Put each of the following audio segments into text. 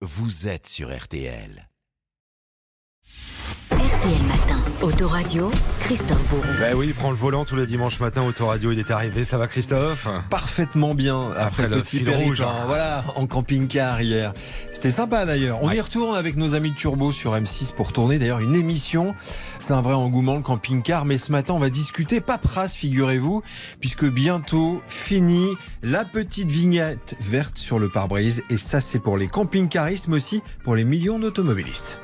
vous êtes sur RTL. RTL Matin, Autoradio, Christophe Beaugrand. Ben oui, il prend le volant tous les dimanches matin, Autoradio, il est arrivé. Ça va Christophe? Parfaitement bien après, Après le petit fil rouge. voilà, en camping-car hier. C'était sympa d'ailleurs. On y retourne avec nos amis de Turbo sur M6 pour tourner d'ailleurs une émission. C'est un vrai engouement le camping-car, mais ce matin on va discuter paperasse, figurez-vous, puisque bientôt fini la petite vignette verte sur le pare-brise. Et ça c'est pour les camping-caristes, mais aussi pour les millions d'automobilistes.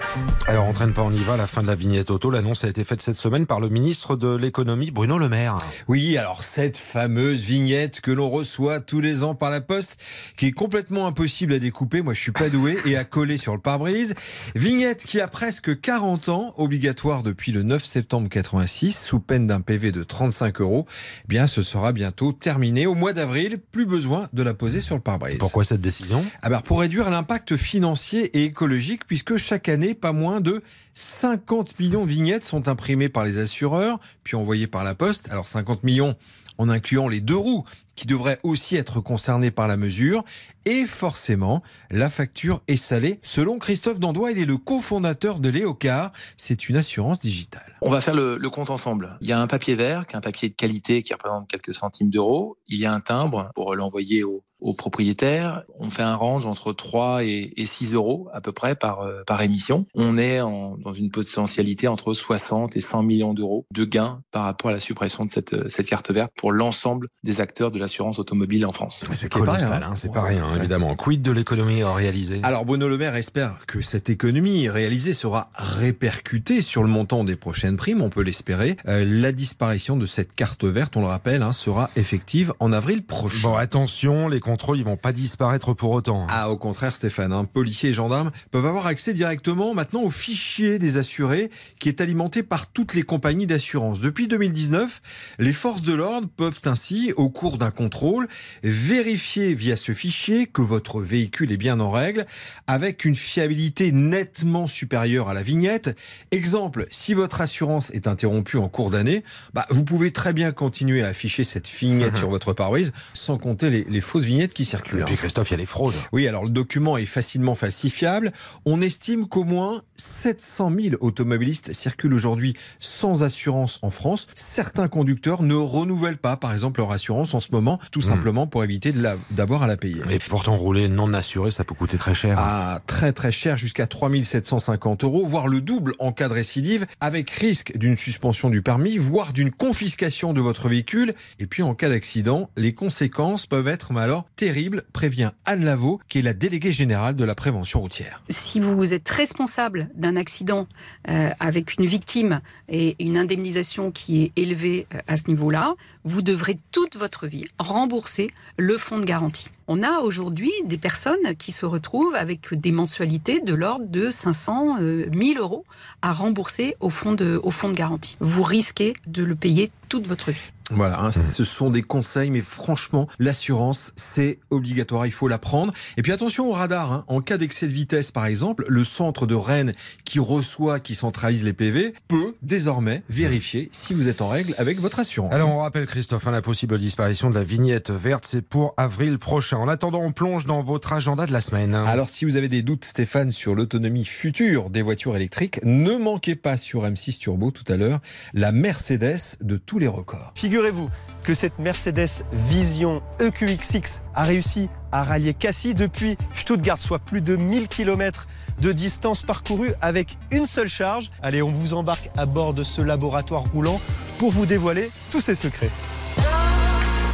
Alors, on traîne pas, on y va. La fin de la vignette auto, l'annonce a été faite cette semaine par le ministre de l'économie, Bruno Le Maire. Oui, alors cette fameuse vignette que l'on reçoit tous les ans par la poste, qui est complètement impossible à découper, moi je suis pas doué, et à coller sur le pare-brise. Vignette qui a presque 40 ans, obligatoire depuis le 9 septembre 86, sous peine d'un PV de 35 euros. Eh bien, ce sera bientôt terminé. Au mois d'avril, plus besoin de la poser sur le pare-brise. Pourquoi cette décision? Ah bah, Pour réduire l'impact financier et écologique, puisque chaque année, pas moins de 50 millions de vignettes sont imprimées par les assureurs, puis envoyées par la poste. Alors 50 millions en incluant les deux roues, qui devraient aussi être concernés par la mesure. Et forcément, la facture est salée. Selon Christophe Dandois, il est le cofondateur de Léocar. C'est une assurance digitale. On va faire le, compte ensemble. Il y a un papier vert, qui est un papier de qualité qui représente quelques centimes d'euros. Il y a un timbre pour l'envoyer au, au propriétaire. On fait un range entre 3 et, et 6 euros à peu près par, euh, émission. On est dans une potentialité entre 60 et 100 millions d'euros de gains par rapport à la suppression de cette, euh, cette carte verte pour l'ensemble des acteurs de l'assurance automobile en France. C'est colossal, rien, hein, c'est Ouais. pas rien, Ouais. évidemment. Quid de l'économie réalisée Alors Bruno Le Maire espère que cette économie réalisée sera répercutée sur le montant des prochaines primes, on peut l'espérer. Euh, la disparition de cette carte verte, on le rappelle, hein, sera effective en avril prochain. Bon, attention, les contrôles, ils vont pas disparaître pour autant. Ah, au contraire, Stéphane, hein, policiers et gendarmes peuvent avoir accès directement maintenant au fichier des assurés qui est alimenté par toutes les compagnies d'assurance. Depuis 2019, les forces de l'ordre peuvent ainsi, au cours d'un contrôle, vérifier via ce fichier que votre véhicule est bien en règle avec une fiabilité nettement supérieure à la vignette. Exemple, si votre assurance est interrompue en cours d'année, bah, vous pouvez très bien continuer à afficher cette vignette sur votre pare-brise sans compter les, les fausses vignettes qui circulent. Et puis Christophe, il y a les fraudes. Oui, alors le document est facilement falsifiable. On estime qu'au moins 700 000 automobilistes circulent aujourd'hui sans assurance en France. Certains conducteurs ne renouvellent pas, par exemple, leur assurance en ce moment, tout simplement pour éviter d'avoir à la payer. Et pourtant, rouler non assuré, ça peut coûter très cher. Ah, très très cher, jusqu'à 3750 euros, voire le double en cas de récidive, avec risque d'une suspension du permis, voire d'une confiscation de votre véhicule. Et puis en cas d'accident, les conséquences peuvent être mais alors terribles, prévient Anne Lavaux, qui est la déléguée générale de la prévention routière. si vous êtes responsable d'un accident euh, avec une victime et une indemnisation qui est élevée euh, à ce niveau-là, vous devrez toute votre vie rembourser le fonds de garantie. On a aujourd'hui des personnes qui se retrouvent avec des mensualités de l'ordre de 500, euh, 1000 euros à rembourser au fonds, de, au fonds de garantie. Vous risquez de le payer toute votre vie. Voilà, hein, ce sont des conseils, mais franchement, l'assurance, c'est obligatoire, il faut la prendre. Et puis attention au radar, hein. en cas d'excès de vitesse, par exemple, le centre de Rennes qui reçoit, qui centralise les PV, peut désormais vérifier si vous êtes en règle avec votre assurance. Alors on rappelle Christophe, hein, la possible disparition de la vignette verte, c'est pour avril prochain. En attendant, on plonge dans votre agenda de la semaine. Alors, si vous avez des doutes, Stéphane, sur l'autonomie future des voitures électriques, ne manquez pas sur M6 Turbo tout à l'heure la Mercedes de tous les records. Figurez-vous que cette Mercedes Vision E EQXX a réussi à rallier Cassis depuis Stuttgart, soit plus de 1000 km de distance parcourue avec une seule charge. Allez, on vous embarque à bord de ce laboratoire roulant pour vous dévoiler tous ses secrets.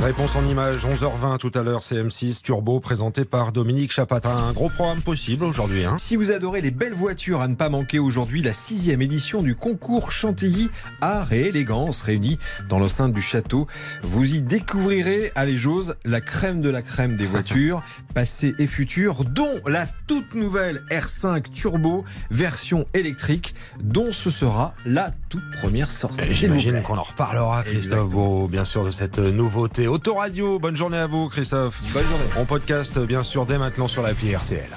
Réponse en image, 11h20 tout à l'heure, CM6 Turbo, présenté par Dominique Chapatin. Un gros programme possible aujourd'hui. Hein. Si vous adorez les belles voitures, à ne pas manquer aujourd'hui la sixième édition du concours Chantilly Art et Élégance réunis dans l'enceinte du château. Vous y découvrirez, allez j'ose, la crème de la crème des voitures, passées et futures, dont la toute nouvelle R5 Turbo, version électrique, dont ce sera la toute première sortie. J'imagine qu'on en reparlera, Christophe. Beau, bien sûr, de cette nouveauté. Autoradio, bonne journée à vous, Christophe. Bonne journée. On podcast, bien sûr, dès maintenant sur l'appli RTL.